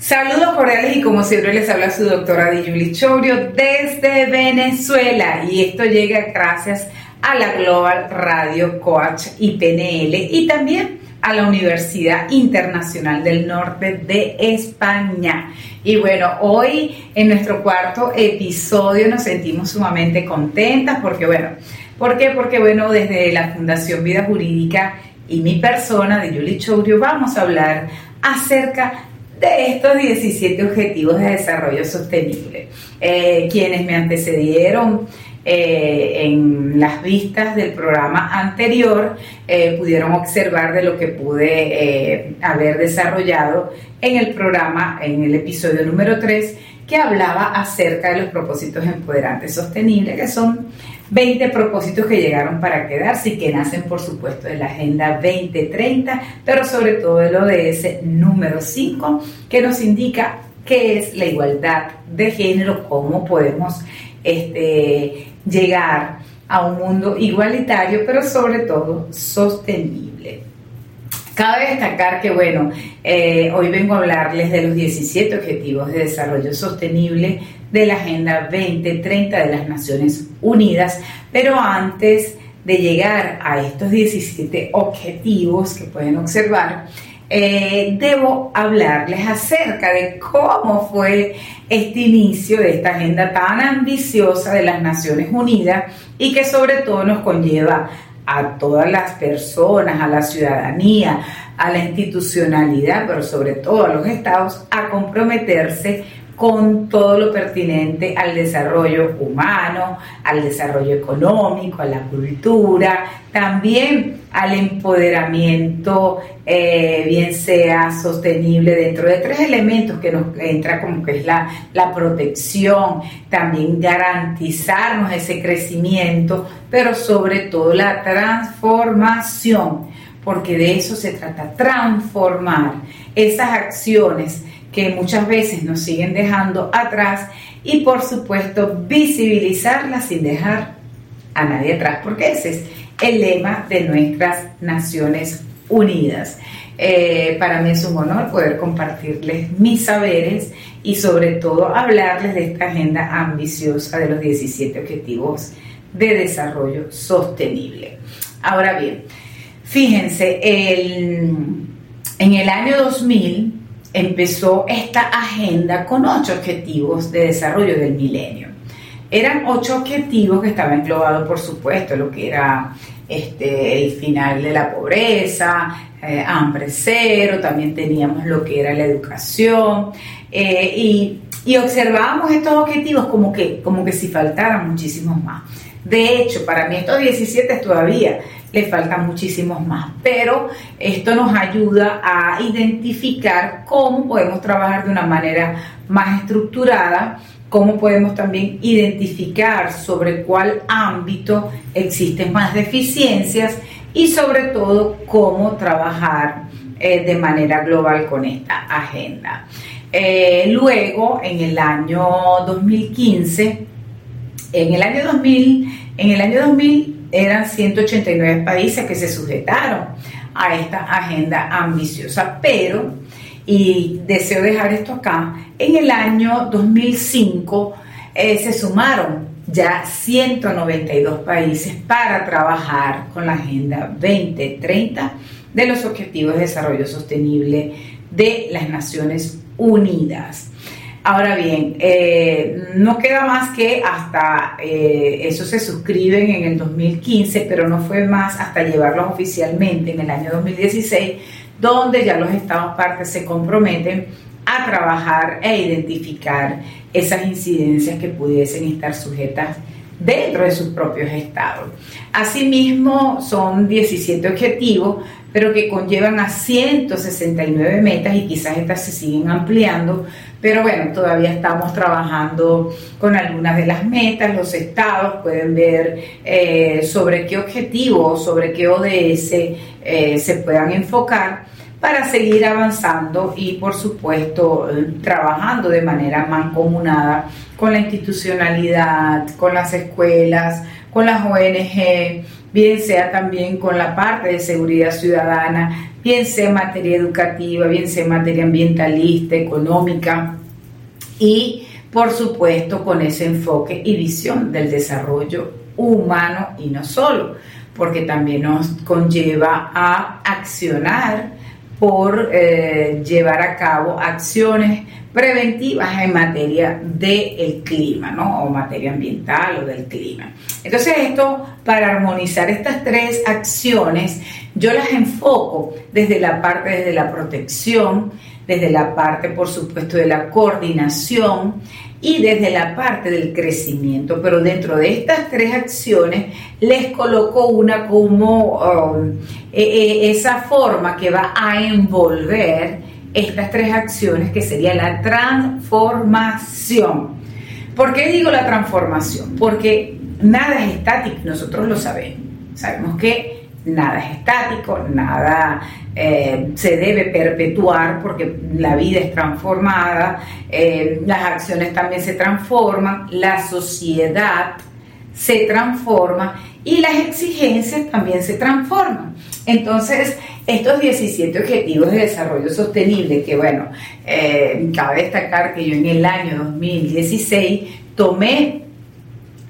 Saludos cordiales y como siempre les habla su doctora Julie Chorio desde Venezuela y esto llega gracias a la Global Radio Coach y PNL y también a la Universidad Internacional del Norte de España. Y bueno, hoy en nuestro cuarto episodio nos sentimos sumamente contentas porque bueno, ¿por qué? Porque bueno, desde la Fundación Vida Jurídica y mi persona de Julie Chourio vamos a hablar acerca de estos 17 Objetivos de Desarrollo Sostenible. Eh, quienes me antecedieron eh, en las vistas del programa anterior eh, pudieron observar de lo que pude haber desarrollado en el programa, en el episodio número 3, que hablaba acerca de los propósitos empoderantes sostenibles, que son 20 propósitos que llegaron para quedarse y que nacen, por supuesto, de la Agenda 2030, pero sobre todo de lo de ese número 5, que nos indica qué es la igualdad de género, cómo podemos este, llegar a un mundo igualitario, pero sobre todo sostenible. Cabe destacar que, bueno, eh, hoy vengo a hablarles de los 17 Objetivos de Desarrollo Sostenible de la Agenda 2030 de las Naciones Unidas, pero antes de llegar a estos 17 objetivos que pueden observar, eh, debo hablarles acerca de cómo fue este inicio de esta agenda tan ambiciosa de las Naciones Unidas y que sobre todo nos conlleva a todas las personas, a la ciudadanía, a la institucionalidad, pero sobre todo a los estados, a comprometerse con todo lo pertinente al desarrollo humano, al desarrollo económico, a la cultura, también al empoderamiento, eh, bien sea sostenible dentro de tres elementos que nos entra como que es la, la protección, también garantizarnos ese crecimiento, pero sobre todo la transformación, porque de eso se trata, transformar esas acciones que muchas veces nos siguen dejando atrás y por supuesto visibilizarlas sin dejar a nadie atrás, porque ese es el lema de nuestras Naciones Unidas. Eh, para mí es un honor poder compartirles mis saberes y sobre todo hablarles de esta agenda ambiciosa de los 17 Objetivos de Desarrollo Sostenible. Ahora bien, fíjense, en el año 2000 empezó esta agenda con ocho objetivos de desarrollo del milenio. Eran ocho objetivos que estaban englobados, por supuesto, lo que era este, el final de la pobreza, eh, hambre cero, también teníamos lo que era la educación, eh, y, y, observábamos estos objetivos como que, como que si faltaran muchísimos más. De hecho, para mí estos 17 todavía le faltan muchísimos más, pero esto nos ayuda a identificar cómo podemos trabajar de una manera más estructurada, cómo podemos también identificar sobre cuál ámbito existen más deficiencias y sobre todo cómo trabajar eh, de manera global con esta agenda. Eh, luego, en el año 2015, en el año 2000, en el año 2000 eran 189 países que se sujetaron a esta agenda ambiciosa, pero, y deseo dejar esto acá, en el año 2005 eh, se sumaron ya 192 países para trabajar con la Agenda 2030 de los Objetivos de Desarrollo Sostenible de las Naciones Unidas. Ahora bien, eh, no queda más que hasta eh, eso se suscriben en el 2015, pero no fue más hasta llevarlos oficialmente en el año 2016, donde ya los estados partes se comprometen a trabajar e identificar esas incidencias que pudiesen estar sujetas dentro de sus propios estados. Asimismo, son 17 objetivos, pero que conllevan a 169 metas y quizás estas se siguen ampliando, pero bueno, todavía estamos trabajando con algunas de las metas, los estados pueden ver eh, sobre qué objetivos, sobre qué ODS eh, se puedan enfocar para seguir avanzando y por supuesto trabajando de manera mancomunada con la institucionalidad, con las escuelas, con las ONG, bien sea también con la parte de seguridad ciudadana, bien sea en materia educativa, bien sea en materia ambientalista, económica y por supuesto con ese enfoque y visión del desarrollo humano y no solo, porque también nos conlleva a accionar por eh, llevar a cabo acciones preventivas en materia del clima, ¿no? O materia ambiental o del clima. Entonces esto, para armonizar estas tres acciones, yo las enfoco desde la parte, desde la protección, desde la parte, por supuesto, de la coordinación y desde la parte del crecimiento. Pero dentro de estas tres acciones les coloco una como um, e, e, esa forma que va a envolver estas tres acciones que sería la transformación. ¿Por qué digo la transformación? Porque nada es estático, nosotros lo sabemos. Sabemos que nada es estático, nada eh, se debe perpetuar porque la vida es transformada, eh, las acciones también se transforman, la sociedad se transforma y las exigencias también se transforman. Entonces, estos 17 Objetivos de Desarrollo Sostenible, que bueno, eh, cabe destacar que yo en el año 2016 tomé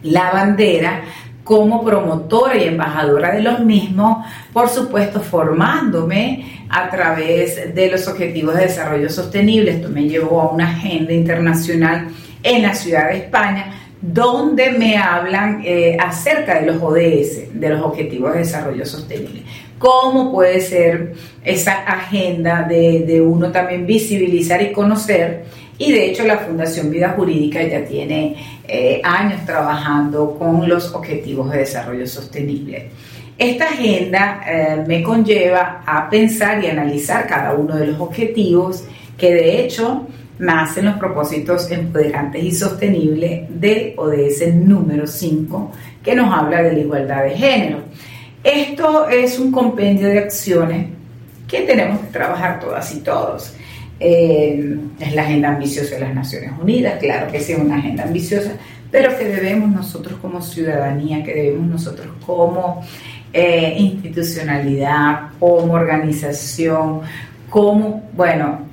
la bandera como promotora y embajadora de los mismos, por supuesto formándome a través de los Objetivos de Desarrollo Sostenible. Esto me llevó a una agenda internacional en la ciudad de España, donde me hablan eh, acerca de los ODS, de los Objetivos de Desarrollo Sostenible. Cómo puede ser esa agenda de, de uno también visibilizar y conocer y de hecho la Fundación Vida Jurídica ya tiene eh, años trabajando con los objetivos de desarrollo sostenible. Esta agenda eh, me conlleva a pensar y analizar cada uno de los objetivos que de hecho nacen los propósitos empoderantes y sostenibles del ODS número 5 que nos habla de la igualdad de género. Esto es un compendio de acciones que tenemos que trabajar todas y todos. Eh, es la agenda ambiciosa de las Naciones Unidas, claro que sí es una agenda ambiciosa, pero que debemos nosotros como ciudadanía, que debemos nosotros como eh, institucionalidad, como organización, como, bueno,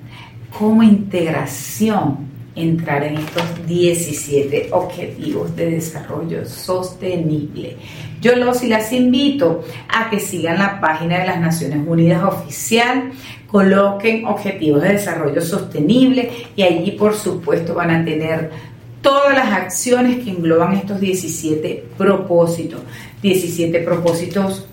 como integración entrar en estos 17 objetivos de desarrollo sostenible. Yo los y las invito a que sigan la página de las Naciones Unidas oficial, coloquen objetivos de desarrollo sostenible y allí por supuesto van a tener todas las acciones que engloban estos 17 propósitos, 17 propósitos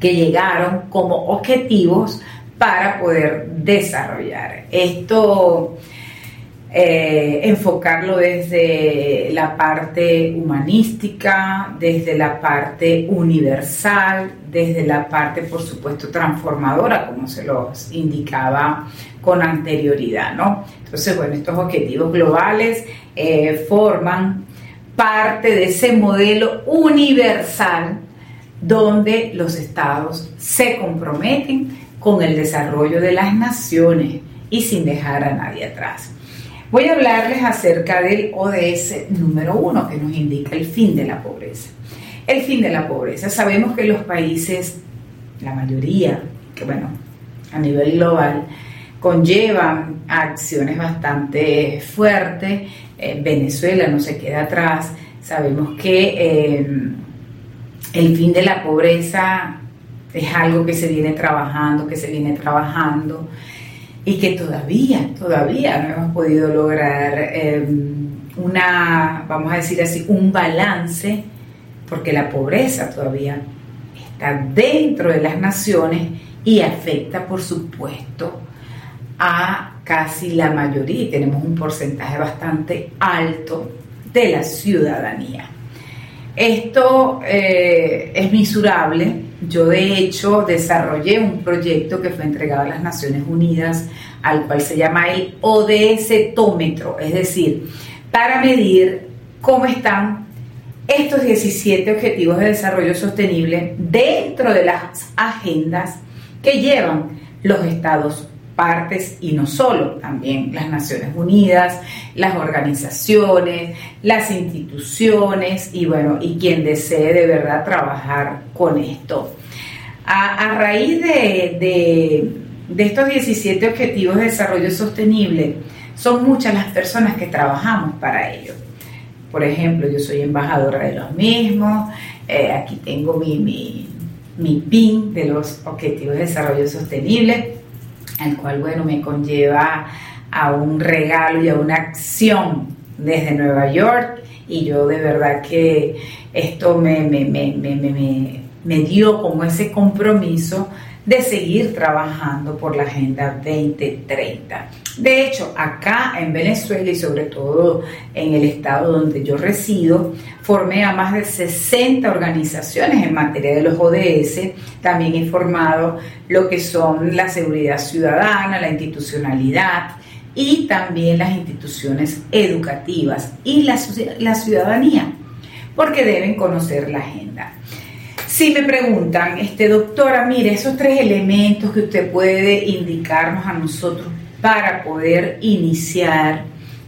que llegaron como objetivos para poder desarrollar. Esto eh, enfocarlo desde la parte humanística, desde la parte universal, desde la parte, por supuesto, transformadora, como se los indicaba con anterioridad, ¿no? Entonces, bueno, estos objetivos globales eh, forman parte de ese modelo universal donde los estados se comprometen con el desarrollo de las naciones y sin dejar a nadie atrás. Voy a hablarles acerca del ODS número uno que nos indica el fin de la pobreza. El fin de la pobreza. Sabemos que los países, la mayoría, que bueno, a nivel global, conllevan acciones bastante fuertes. Eh, Venezuela no se queda atrás. Sabemos que eh, el fin de la pobreza es algo que se viene trabajando, que se viene trabajando y que todavía, todavía no hemos podido lograr em, una, vamos a decir así, un balance, porque la pobreza todavía está dentro de las naciones y afecta, por supuesto, a casi la mayoría, tenemos un porcentaje bastante alto de la ciudadanía. Esto eh, es misurable yo de hecho desarrollé un proyecto que fue entregado a las Naciones Unidas, al cual se llama el ODS Tómetro, es decir, para medir cómo están estos 17 Objetivos de Desarrollo Sostenible dentro de las agendas que llevan los estados partes y no solo, también las Naciones Unidas, las organizaciones, las instituciones y bueno, y quien desee de verdad trabajar con esto. A, raíz de, de estos 17 Objetivos de Desarrollo Sostenible, son muchas las personas que trabajamos para ello. Por ejemplo, yo soy embajadora de los mismos, eh, aquí tengo mi, mi, mi, PIN de los Objetivos de Desarrollo Sostenible, el cual, bueno, me conlleva a un regalo y a una acción desde Nueva York. Y yo de verdad que esto me, me, me, me dio como ese compromiso de seguir trabajando por la Agenda 2030. De hecho, acá en Venezuela y sobre todo en el estado donde yo resido, formé a más de 60 organizaciones en materia de los ODS. También he formado lo que son la seguridad ciudadana, la institucionalidad y también las instituciones educativas y la, la ciudadanía, porque deben conocer la agenda. Si me preguntan, este, doctora, mire, esos tres elementos que usted puede indicarnos a nosotros para poder iniciar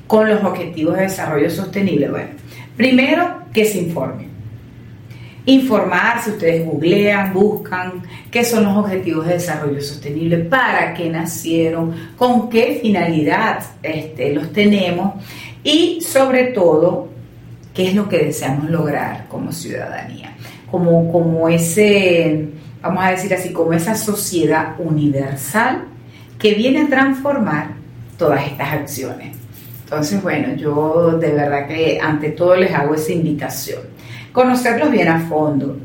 con los objetivos de desarrollo sostenible. Bueno, primero que se informen. Informarse, ustedes googlean, buscan qué son los objetivos de desarrollo sostenible, para qué nacieron, con qué finalidad este, los tenemos y sobre todo qué es lo que deseamos lograr como ciudadanía como, como ese, vamos a decir así, como esa sociedad universal que viene a transformar todas estas acciones. Entonces, bueno, yo de verdad que ante todo les hago esa invitación. Conocerlos bien a fondo.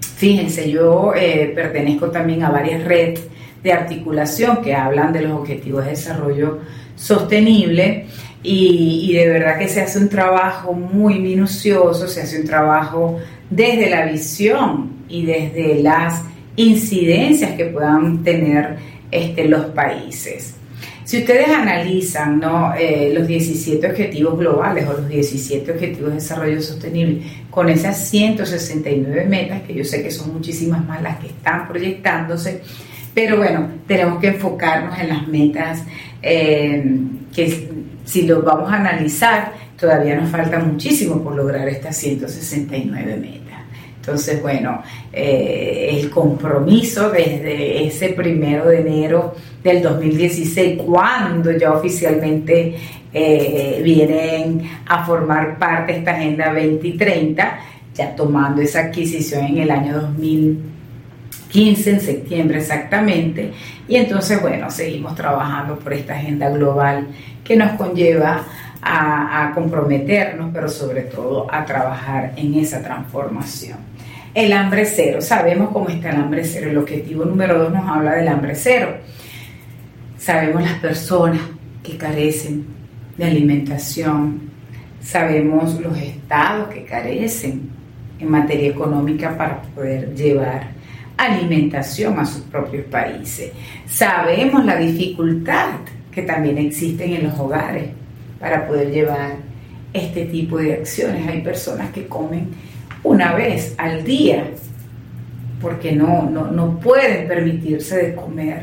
Fíjense, yo eh, pertenezco también a varias redes de articulación que hablan de los objetivos de desarrollo sostenible y, y, de verdad que se hace un trabajo muy minucioso, se hace un trabajo desde la visión y desde las incidencias que puedan tener este, los países. Si ustedes analizan ¿no? Eh, los 17 objetivos globales o los 17 objetivos de desarrollo sostenible con esas 169 metas, que yo sé que son muchísimas más las que están proyectándose, pero bueno, tenemos que enfocarnos en las metas eh, que si los vamos a analizar, todavía nos falta muchísimo por lograr estas 169 metas. Entonces, bueno, eh, el compromiso desde ese primero de enero del 2016, cuando ya oficialmente eh, vienen a formar parte de esta Agenda 2030, ya tomando esa adquisición en el año 2015, en septiembre exactamente, y entonces, bueno, seguimos trabajando por esta agenda global que nos conlleva a, comprometernos, pero sobre todo a trabajar en esa transformación. El hambre cero, sabemos cómo está el hambre cero. El objetivo número dos nos habla del hambre cero. Sabemos las personas que carecen de alimentación, sabemos los estados que carecen en materia económica para poder llevar alimentación a sus propios países. Sabemos la dificultad que también existen en los hogares para poder llevar este tipo de acciones. Hay personas que comen una vez al día porque no, no, pueden permitirse de comer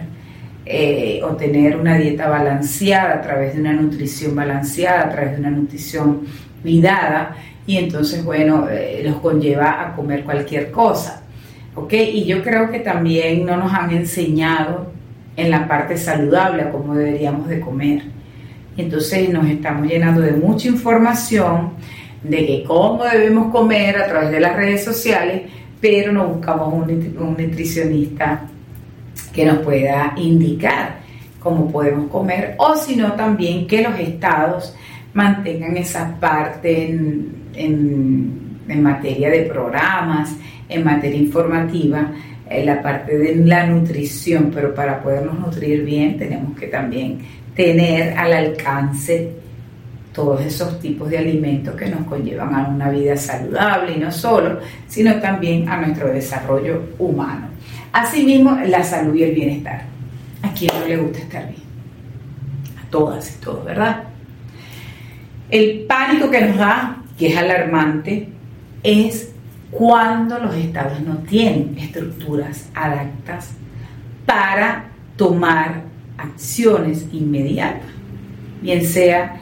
eh, o tener una dieta balanceada a través de una nutrición balanceada, a través de una nutrición cuidada y entonces, bueno, eh, los conlleva a comer cualquier cosa. ¿Ok? Y yo creo que también no nos han enseñado en la parte saludable a cómo deberíamos de comer. Entonces nos estamos llenando de mucha información de que cómo debemos comer a través de las redes sociales, pero no buscamos un, nutricionista que nos pueda indicar cómo podemos comer o sino también que los estados mantengan esa parte en, en materia de programas, en materia informativa, en la parte de la nutrición, pero para podernos nutrir bien tenemos que también tener al alcance todos esos tipos de alimentos que nos conllevan a una vida saludable y no solo, sino también a nuestro desarrollo humano. Asimismo, la salud y el bienestar. ¿A quién no le gusta estar bien? A todas y todos, ¿verdad? El pánico que nos da, que es alarmante, es cuando los estados no tienen estructuras adaptas para tomar acciones inmediatas, bien sea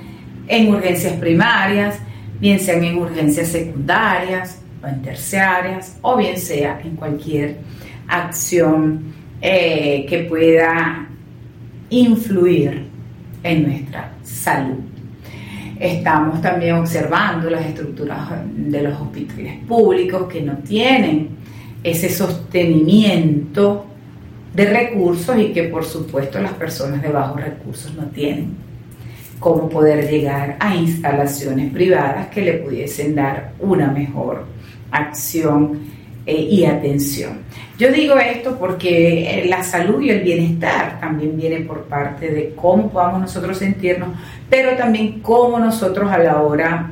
en urgencias primarias, bien sean en urgencias secundarias o en terciarias, o bien sea en cualquier acción eh, que pueda influir en nuestra salud. Estamos también observando las estructuras de los hospitales públicos que no tienen ese sostenimiento de recursos y que por supuesto las personas de bajos recursos no tienen cómo poder llegar a instalaciones privadas que le pudiesen dar una mejor acción eh, y atención. Yo digo esto porque eh, la salud y el bienestar también viene por parte de cómo podamos nosotros sentirnos, pero también cómo nosotros a la hora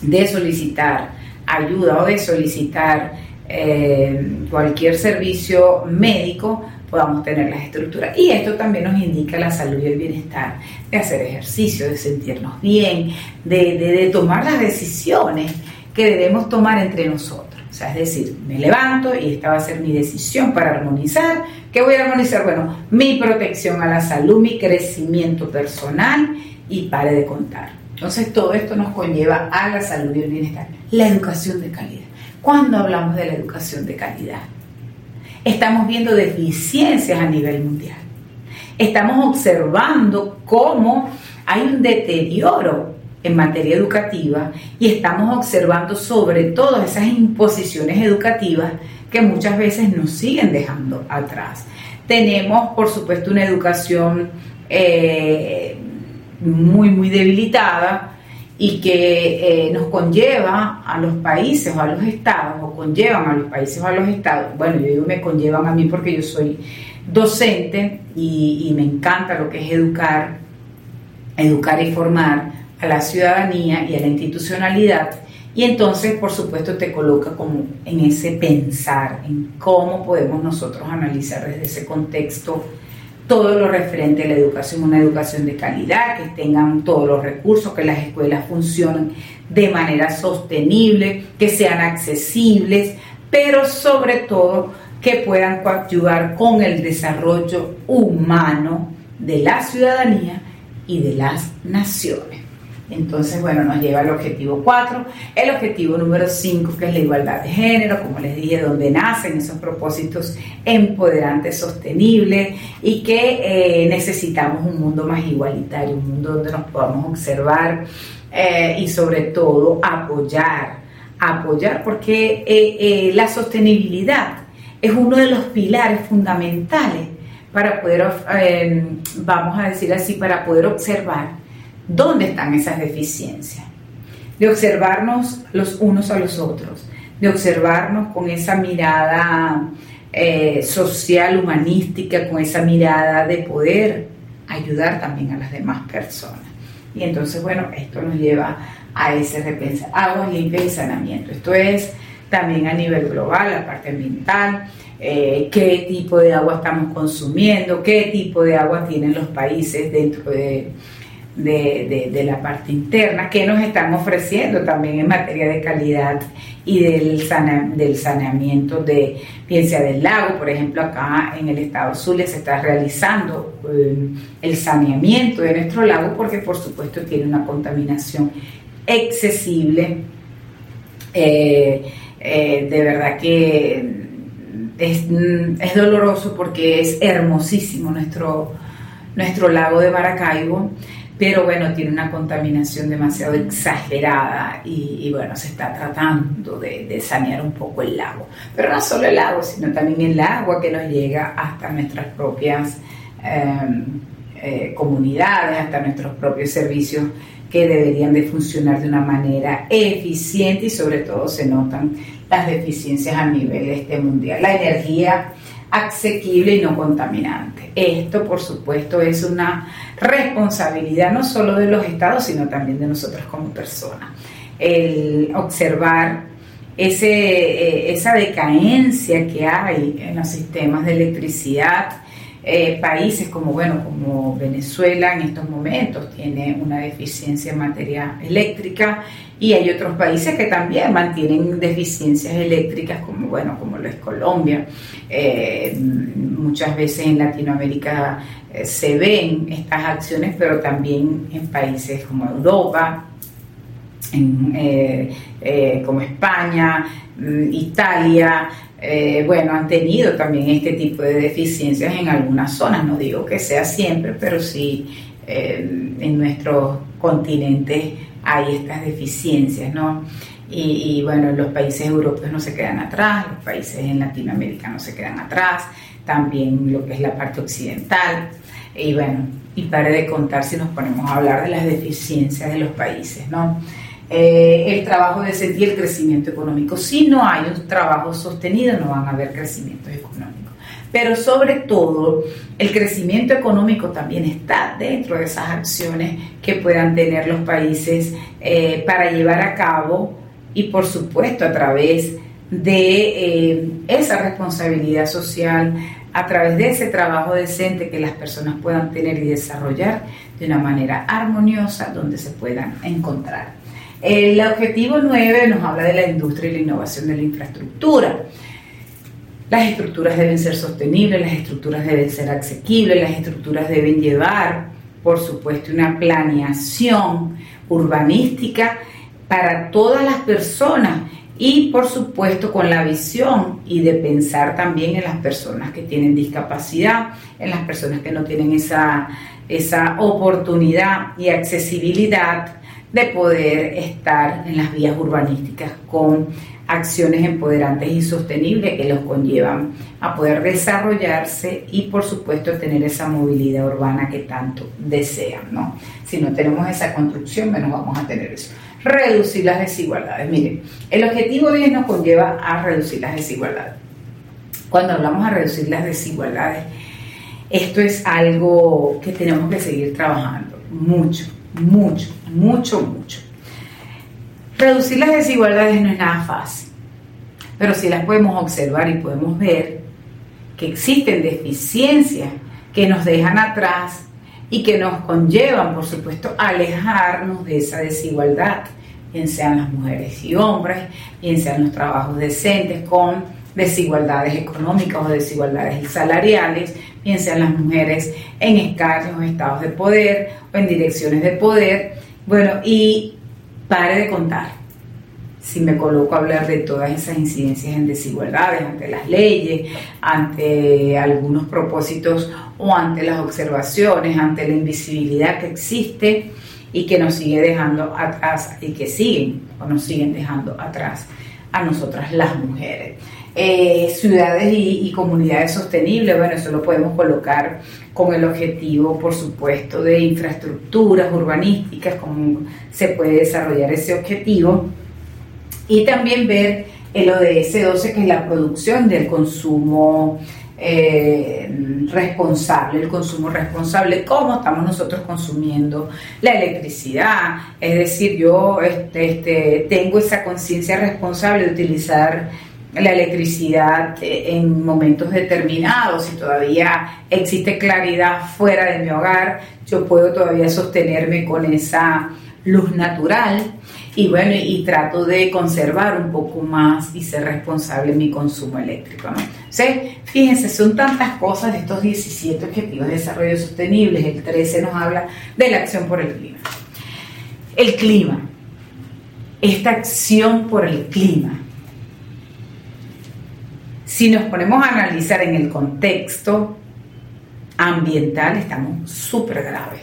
de solicitar ayuda o de solicitar eh, cualquier servicio médico, podamos tener las estructuras. Y esto también nos indica la salud y el bienestar, de hacer ejercicio, de sentirnos bien, de, de, tomar las decisiones que debemos tomar entre nosotros. O sea, es decir, me levanto y esta va a ser mi decisión para armonizar. ¿Qué voy a armonizar? Bueno, mi protección a la salud, mi crecimiento personal y pare de contar. Entonces todo esto nos conlleva a la salud y el bienestar. La educación de calidad. ¿Cuándo hablamos de la educación de calidad? Estamos viendo deficiencias a nivel mundial. Estamos observando cómo hay un deterioro en materia educativa y estamos observando sobre todo esas imposiciones educativas que muchas veces nos siguen dejando atrás. Tenemos, por supuesto, una educación eh, muy, muy debilitada, y que eh, nos conlleva a los países o a los estados, o conllevan a los países o a los estados, bueno, yo digo me conllevan a mí porque yo soy docente y, me encanta lo que es educar, educar y formar a la ciudadanía y a la institucionalidad, y entonces, por supuesto, te coloca como en ese pensar, en cómo podemos nosotros analizar desde ese contexto todo lo referente a la educación, una educación de calidad, que tengan todos los recursos, que las escuelas funcionen de manera sostenible, que sean accesibles, pero sobre todo que puedan coadyuvar con el desarrollo humano de la ciudadanía y de las naciones. Entonces, bueno, nos lleva al objetivo 4, el objetivo número 5, que es la igualdad de género, como les dije, donde nacen esos propósitos empoderantes, sostenibles y que eh, necesitamos un mundo más igualitario, un mundo donde nos podamos observar eh, y sobre todo apoyar, apoyar, porque eh, la sostenibilidad es uno de los pilares fundamentales para poder, vamos a decir así, para poder observar dónde están esas deficiencias, de observarnos los unos a los otros, de observarnos con esa mirada eh, social, humanística, con esa mirada de poder ayudar también a las demás personas. Y entonces, bueno, esto nos lleva a ese repensar, aguas limpias y saneamiento. Esto es también a nivel global, la parte ambiental, eh, qué tipo de agua estamos consumiendo, qué tipo de agua tienen los países dentro de de, la parte interna, que nos están ofreciendo también en materia de calidad y del, del saneamiento de, piensa del lago, por ejemplo, acá en el estado Zulia se está realizando eh, el saneamiento de nuestro lago porque por supuesto tiene una contaminación excesible. Eh, eh, de verdad que es, es, doloroso porque es hermosísimo nuestro, nuestro lago de Maracaibo pero bueno, tiene una contaminación demasiado exagerada y, bueno, se está tratando de, sanear un poco el lago. Pero no solo el lago, sino también el agua que nos llega hasta nuestras propias em, eh, comunidades, hasta nuestros propios servicios que deberían de funcionar de una manera eficiente y sobre todo se notan las deficiencias a nivel este mundial. La energía asequible y no contaminante. Esto, por supuesto, es una responsabilidad no solo de los estados, sino también de nosotros como personas. El observar ese, eh, esa decadencia que hay en los sistemas de electricidad, eh, países como, bueno, como Venezuela en estos momentos tiene una deficiencia en materia eléctrica y hay otros países que también mantienen deficiencias eléctricas como, bueno, como lo es Colombia. Eh, muchas veces en Latinoamérica eh, se ven estas acciones, pero también en países como Europa, como España, mm, Italia, eh, bueno, han tenido también este tipo de deficiencias en algunas zonas. No digo que sea siempre, pero sí eh, en nuestro continente hay estas deficiencias, ¿no? Y, bueno, los países europeos no se quedan atrás, los países en Latinoamérica no se quedan atrás, también lo que es la parte occidental. Y bueno, y pare de contar si nos ponemos a hablar de las deficiencias de los países, ¿no? Eh, el trabajo de y el crecimiento económico. Si no hay un trabajo sostenido, no van a haber crecimiento económico. Pero sobre todo, el crecimiento económico también está dentro de esas acciones que puedan tener los países eh, para llevar a cabo y por supuesto a través de eh, esa responsabilidad social, a través de ese trabajo decente que las personas puedan tener y desarrollar de una manera armoniosa donde se puedan encontrar. El objetivo 9 nos habla de la industria y la innovación de la infraestructura. Las estructuras deben ser sostenibles, las estructuras deben ser asequibles, las estructuras deben llevar, por supuesto, una planeación urbanística para todas las personas y, por supuesto, con la visión y de pensar también en las personas que tienen discapacidad, en las personas que no tienen esa, esa oportunidad y accesibilidad de poder estar en las vías urbanísticas con acciones empoderantes y sostenibles que los conllevan a poder desarrollarse y por supuesto tener esa movilidad urbana que tanto desean, ¿no? Si no tenemos esa construcción, menos vamos a tener eso. Reducir las desigualdades. Miren, el objetivo 10 nos conlleva a reducir las desigualdades. Cuando hablamos a reducir las desigualdades, esto es algo que tenemos que seguir trabajando mucho, mucho, mucho, mucho. Reducir las desigualdades no es nada fácil, pero si las podemos observar y podemos ver que existen deficiencias que nos dejan atrás y que nos conllevan, por supuesto, a alejarnos de esa desigualdad, bien sean las mujeres y hombres, bien sean los trabajos decentes con desigualdades económicas o desigualdades salariales, bien sean las mujeres en escasos estados de poder o en direcciones de poder. Bueno, y pare de contar. Si me coloco a hablar de todas esas incidencias en desigualdades ante las leyes, ante algunos propósitos o ante las observaciones, ante la invisibilidad que existe y que nos sigue dejando atrás y que siguen o nos siguen dejando atrás a nosotras las mujeres. Eh, ciudades y, comunidades sostenibles, bueno, eso lo podemos colocar con el objetivo, por supuesto, de infraestructuras urbanísticas, cómo se puede desarrollar ese objetivo, y también ver el ODS 12, que es la producción del consumo eh, responsable, el consumo responsable, cómo estamos nosotros consumiendo la electricidad. Es decir, yo este, este, tengo esa conciencia responsable de utilizar la electricidad en momentos determinados, si todavía existe claridad fuera de mi hogar, yo puedo todavía sostenerme con esa luz natural y bueno, y trato de conservar un poco más y ser responsable en mi consumo eléctrico. ¿no? fíjense, son tantas cosas de estos 17 objetivos de desarrollo sostenible, el 13 nos habla de la acción por el clima. El clima, esta acción por el clima, si nos ponemos a analizar en el contexto ambiental, estamos súper graves.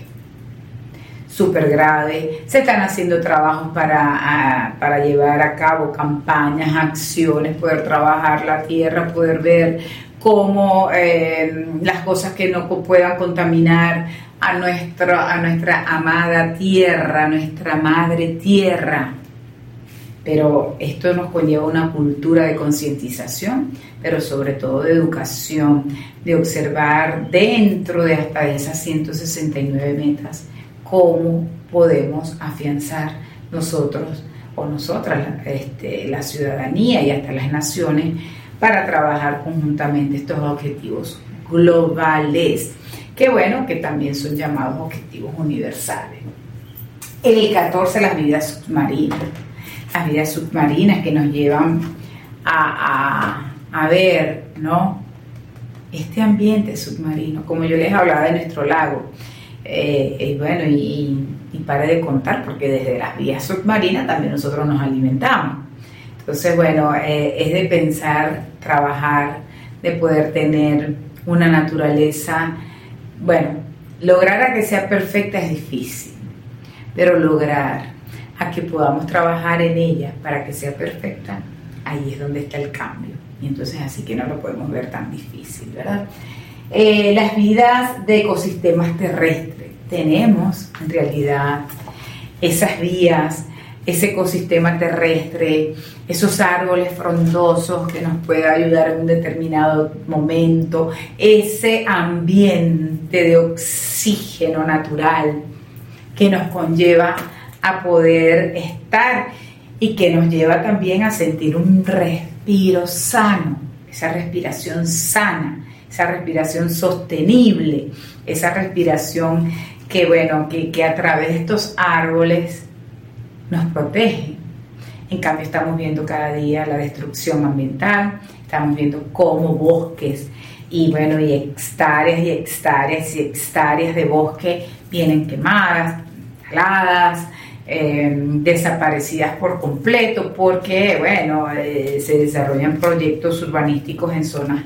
Súper grave. Se están haciendo trabajos para, para llevar a cabo campañas, acciones, poder trabajar la tierra, poder ver cómo eh, las cosas que no puedan contaminar a, a nuestra amada tierra, nuestra madre tierra pero esto nos conlleva una cultura de concientización, pero sobre todo de educación, de observar dentro de hasta esas 169 metas cómo podemos afianzar nosotros o nosotras, este, la ciudadanía y hasta las naciones, para trabajar conjuntamente estos objetivos globales, que bueno, que también son llamados objetivos universales. El 14, las vidas submarinas las vidas submarinas que nos llevan a, ver, ¿no? Este ambiente submarino, como yo les hablaba de nuestro lago. Eh, bueno, y, pare de contar, porque desde las vías submarinas también nosotros nos alimentamos. Entonces, bueno, eh, es de pensar, trabajar, de poder tener una naturaleza, bueno, lograr a que sea perfecta es difícil, pero lograr a que podamos trabajar en ella para que sea perfecta, ahí es donde está el cambio. Y entonces así que no lo podemos ver tan difícil, ¿verdad? Eh, las vidas de ecosistemas terrestres. Tenemos en realidad esas vías, ese ecosistema terrestre, esos árboles frondosos que nos puede ayudar en un determinado momento, ese ambiente de oxígeno natural que nos conlleva a poder estar y que nos lleva también a sentir un respiro sano, esa respiración sana, esa respiración sostenible, esa respiración que, bueno, que, que a través de estos árboles nos protege. En cambio, estamos viendo cada día la destrucción ambiental, estamos viendo cómo bosques y bueno, y hectáreas y hectáreas y hectáreas de bosque vienen quemadas, taladas, Em, desaparecidas por completo porque, bueno, eh, se desarrollan proyectos urbanísticos en zonas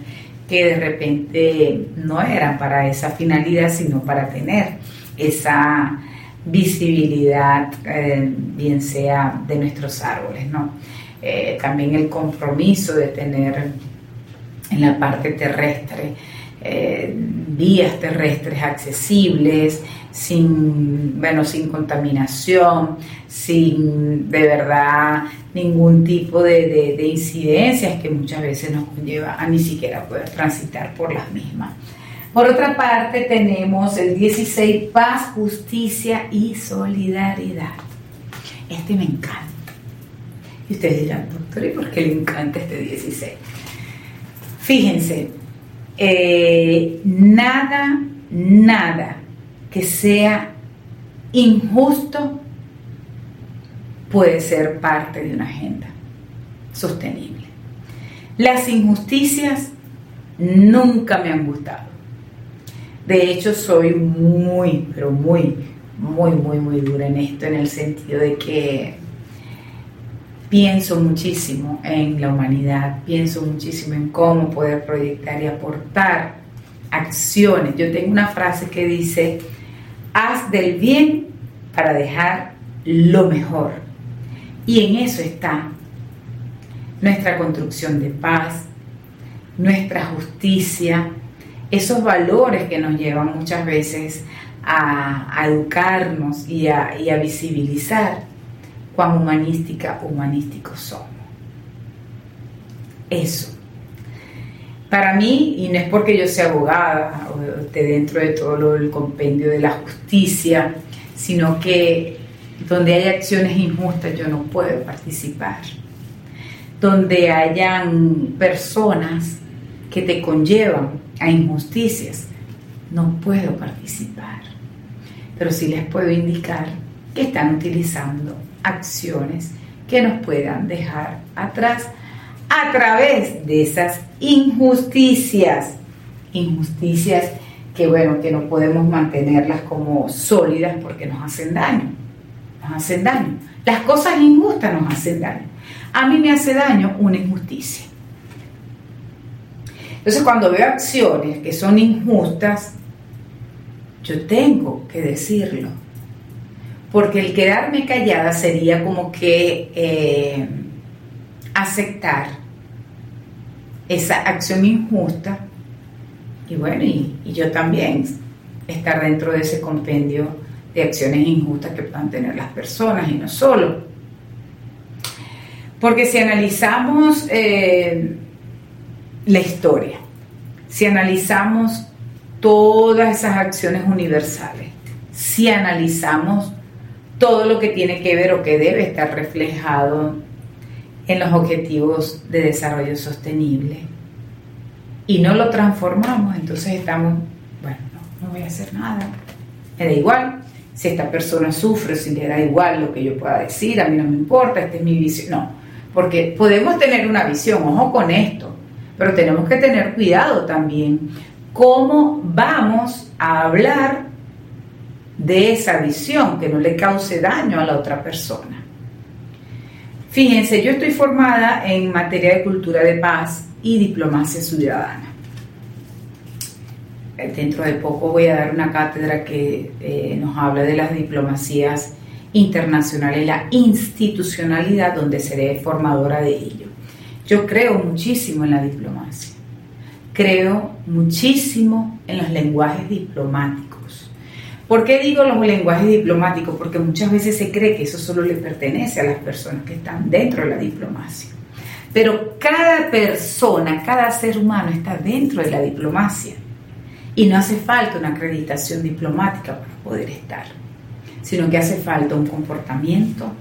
que de repente no eran para esa finalidad, sino para tener esa visibilidad, eh, bien sea de nuestros árboles, ¿no? Eh, también el compromiso de tener en la parte terrestre vías terrestres accesibles, sin, bueno, sin contaminación, sin de verdad ningún tipo de, de, incidencias que muchas veces nos conlleva a ni siquiera poder transitar por las mismas. Por otra parte, tenemos el 16, paz, justicia y solidaridad. Este me encanta. Y ustedes dirán, doctor, ¿y por qué le encanta este 16? Fíjense, eh, nada, nada que sea injusto puede ser parte de una agenda sostenible. Las injusticias nunca me han gustado. De hecho, soy muy, pero muy, muy, muy, muy dura en esto, en el sentido de que pienso muchísimo en la humanidad, pienso muchísimo en cómo poder proyectar y aportar acciones. Yo tengo una frase que dice, haz del bien para dejar lo mejor. Y en eso está nuestra construcción de paz, nuestra justicia, esos valores que nos llevan muchas veces a, educarnos y a, y a visibilizar cuán humanística, humanísticos somos. Eso. Para mí, y no es porque yo sea abogada o esté dentro de todo el compendio de la justicia, sino que donde hay acciones injustas yo no puedo participar. Donde hayan personas que te conllevan a injusticias, no puedo participar. Pero sí les puedo indicar que están utilizando acciones que nos puedan dejar atrás a través de esas injusticias, injusticias que bueno, que no podemos mantenerlas como sólidas porque nos hacen daño, nos hacen daño. Las cosas injustas nos hacen daño. A mí me hace daño una injusticia. Entonces cuando veo acciones que son injustas, yo tengo que decirlo. Porque el quedarme callada sería como que eh, aceptar esa acción injusta y bueno, y, yo también estar dentro de ese compendio de acciones injustas que puedan tener las personas y no solo. Porque si analizamos eh, la historia, si analizamos todas esas acciones universales, si analizamos todo lo que tiene que ver o que debe estar reflejado en los objetivos de desarrollo sostenible. Y no lo transformamos, entonces estamos, bueno, no, voy a hacer nada, me da igual si esta persona sufre, si le da igual lo que yo pueda decir, a mí no me importa, esta es mi visión, no, porque podemos tener una visión, ojo con esto, pero tenemos que tener cuidado también cómo vamos a hablar de esa visión que no le cause daño a la otra persona. Fíjense, yo estoy formada en materia de cultura de paz y diplomacia ciudadana. Dentro de poco voy a dar una cátedra que eh, nos habla de las diplomacias internacionales y la institucionalidad donde seré formadora de ello. Yo creo muchísimo en la diplomacia creo muchísimo en los lenguajes diplomáticos. ¿Por qué digo los lenguajes diplomáticos? Porque muchas veces se cree que eso solo le pertenece a las personas que están dentro de la diplomacia. Pero cada persona, cada ser humano está dentro de la diplomacia. Y no hace falta una acreditación diplomática para poder estar, sino que hace falta un comportamiento,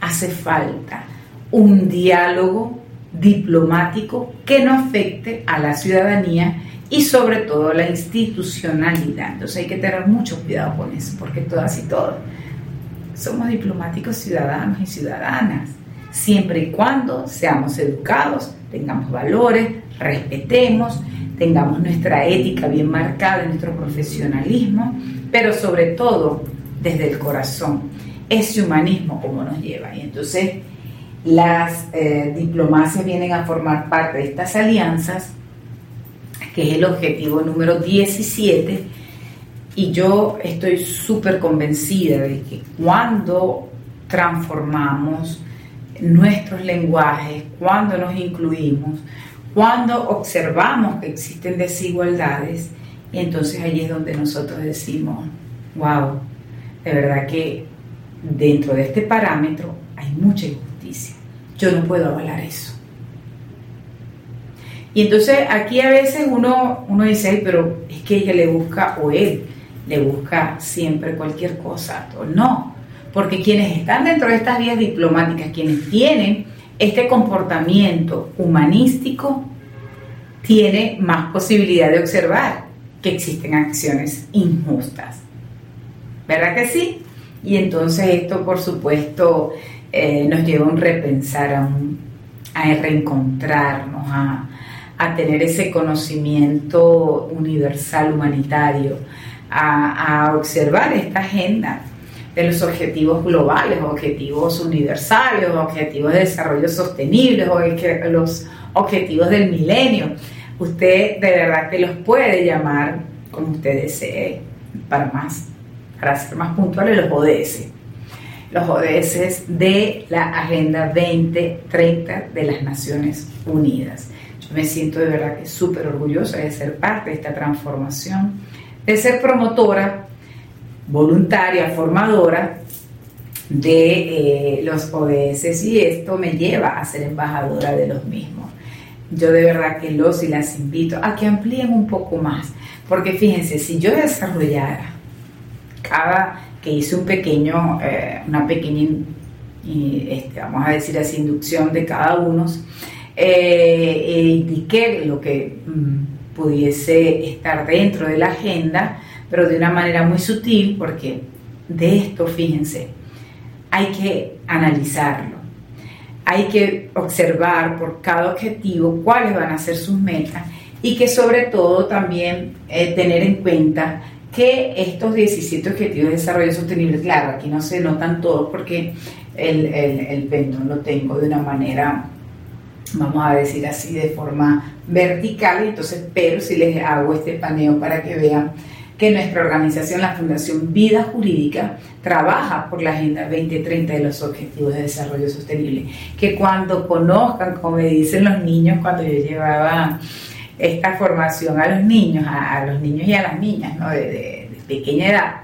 hace falta un diálogo diplomático que no afecte a la ciudadanía y sobre todo la institucionalidad. Entonces hay que tener mucho cuidado con eso, porque todas y todos somos diplomáticos ciudadanos y ciudadanas, siempre y cuando seamos educados, tengamos valores, respetemos, tengamos nuestra ética bien marcada, nuestro profesionalismo, pero sobre todo desde el corazón, ese humanismo como nos lleva. Y entonces las eh, diplomacias vienen a formar parte de estas alianzas, que es el objetivo número 17, y yo estoy súper convencida de que cuando transformamos nuestros lenguajes, cuando nos incluimos, cuando observamos que existen desigualdades, y entonces allí es donde nosotros decimos, wow, de verdad que dentro de este parámetro hay mucha yo no puedo avalar eso. Y entonces aquí a veces uno, uno dice, pero es que ella le busca, o él le busca siempre cualquier cosa. No, porque quienes están dentro de estas vías diplomáticas, quienes tienen este comportamiento humanístico, tiene más posibilidad de observar que existen acciones injustas. ¿Verdad que sí? Y entonces esto, por supuesto, eh, nos lleva a un repensar, a, a reencontrarnos, a, a, tener ese conocimiento universal humanitario, a, observar esta agenda de los objetivos globales, objetivos universales, objetivos de desarrollo sostenible, los objetivos del milenio. Usted de verdad que los puede llamar como usted desee, para más, para ser más puntuales, los ODS los ODS de la Agenda 2030 de las Naciones Unidas. Me siento de verdad que súper orgullosa de ser parte de esta transformación, de ser promotora, voluntaria, formadora de eh, los ODS y esto me lleva a ser embajadora de los mismos. Yo de verdad que los y las invito a que amplíen un poco más, porque fíjense, si yo desarrollara cada que hice un pequeño, eh, una pequeña, este, vamos a decir así, inducción de cada uno, eh, e indiqué lo que mm, pudiese estar dentro de la agenda, pero de una manera muy sutil, porque de esto, fíjense, hay que analizarlo, hay que observar por cada objetivo cuáles van a ser sus metas y que sobre todo también eh, tener en cuenta que estos 17 Objetivos de Desarrollo Sostenible, claro, aquí no se notan todos porque el, el, lo tengo de una manera, vamos a decir así, de forma vertical, entonces, pero si les hago este paneo para que vean que nuestra organización, la Fundación Vida Jurídica, trabaja por la Agenda 2030 de los Objetivos de Desarrollo Sostenible. Que cuando conozcan, como me dicen los niños cuando yo llevaba esta formación a los niños, a, los niños y a las niñas, ¿no? de, pequeña edad.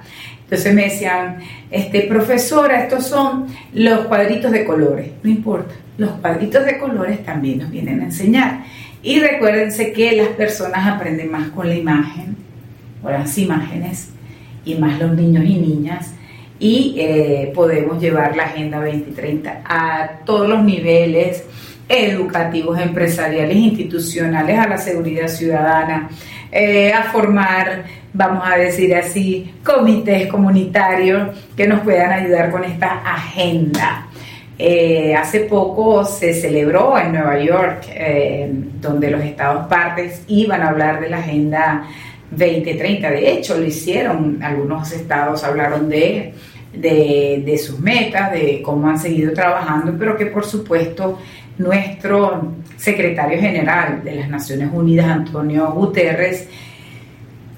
Entonces me decían, este, profesora, estos son los cuadritos de colores. No importa, los cuadritos de colores también nos vienen a enseñar. Y recuérdense que las personas aprenden más con la imagen, con las imágenes, y más los niños y niñas. Y eh, podemos llevar la Agenda 2030 a todos los niveles educativos, empresariales, institucionales, a la seguridad ciudadana, eh, a formar, vamos a decir así, comités comunitarios que nos puedan ayudar con esta agenda. Eh, hace poco se celebró en Nueva York, eh, donde los estados partes iban a hablar de la agenda 2030. De hecho, lo hicieron, algunos estados hablaron de, de, de sus metas, de cómo han seguido trabajando, pero que por supuesto nuestro secretario general de las Naciones Unidas, Antonio Guterres,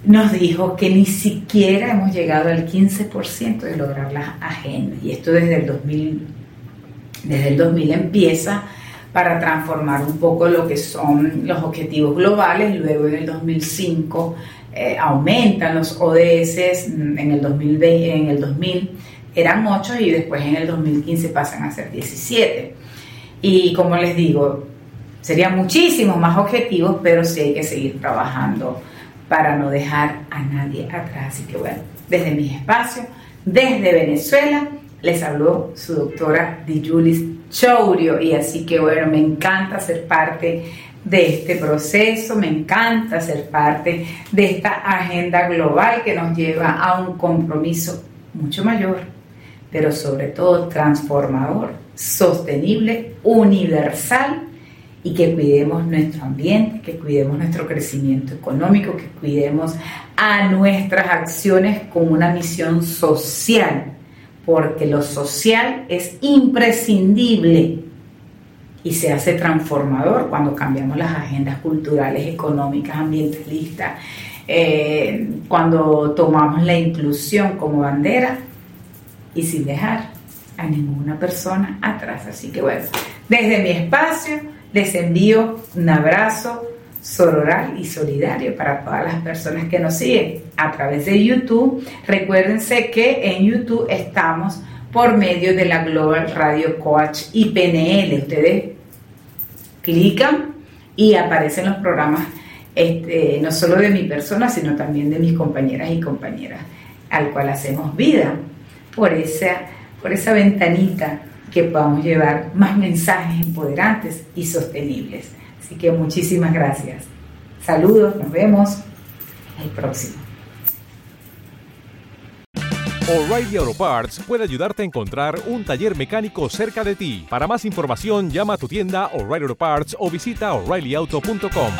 nos dijo que ni siquiera hemos llegado al 15% de lograr las agendas. Y esto desde el 2000, desde el 2000 empieza para transformar un poco lo que son los objetivos globales. Luego en el 2005 eh, aumentan los ODS, en el, 2020, en el 2000 eran 8 y después en el 2015 pasan a ser 17. Y como les digo, serían muchísimos más objetivos, pero sí hay que seguir trabajando para no dejar a nadie atrás. Así que bueno, desde mis espacios, desde Venezuela, les habló su doctora Dijulis Chourio. Y así que bueno, me encanta ser parte de este proceso, me encanta ser parte de esta agenda global que nos lleva a un compromiso mucho mayor, pero sobre todo transformador sostenible, universal y que cuidemos nuestro ambiente, que cuidemos nuestro crecimiento económico, que cuidemos a nuestras acciones con una misión social, porque lo social es imprescindible y se hace transformador cuando cambiamos las agendas culturales, económicas, ambientalistas, eh, cuando tomamos la inclusión como bandera y sin dejar a ninguna persona atrás. Así que bueno, desde mi espacio les envío un abrazo sororal y solidario para todas las personas que nos siguen a través de YouTube. Recuérdense que en YouTube estamos por medio de la Global Radio Coach y PNL. Ustedes clican y aparecen los programas este, no solo de mi persona, sino también de mis compañeras y compañeras, al cual hacemos vida por esa por esa ventanita que podamos llevar más mensajes empoderantes y sostenibles. Así que muchísimas gracias. Saludos, nos vemos el próximo. O'Reilly Auto Parts puede ayudarte a encontrar un taller mecánico cerca de ti. Para más información, llama a tu tienda O'Reilly Auto Parts o visita oreillyauto.com.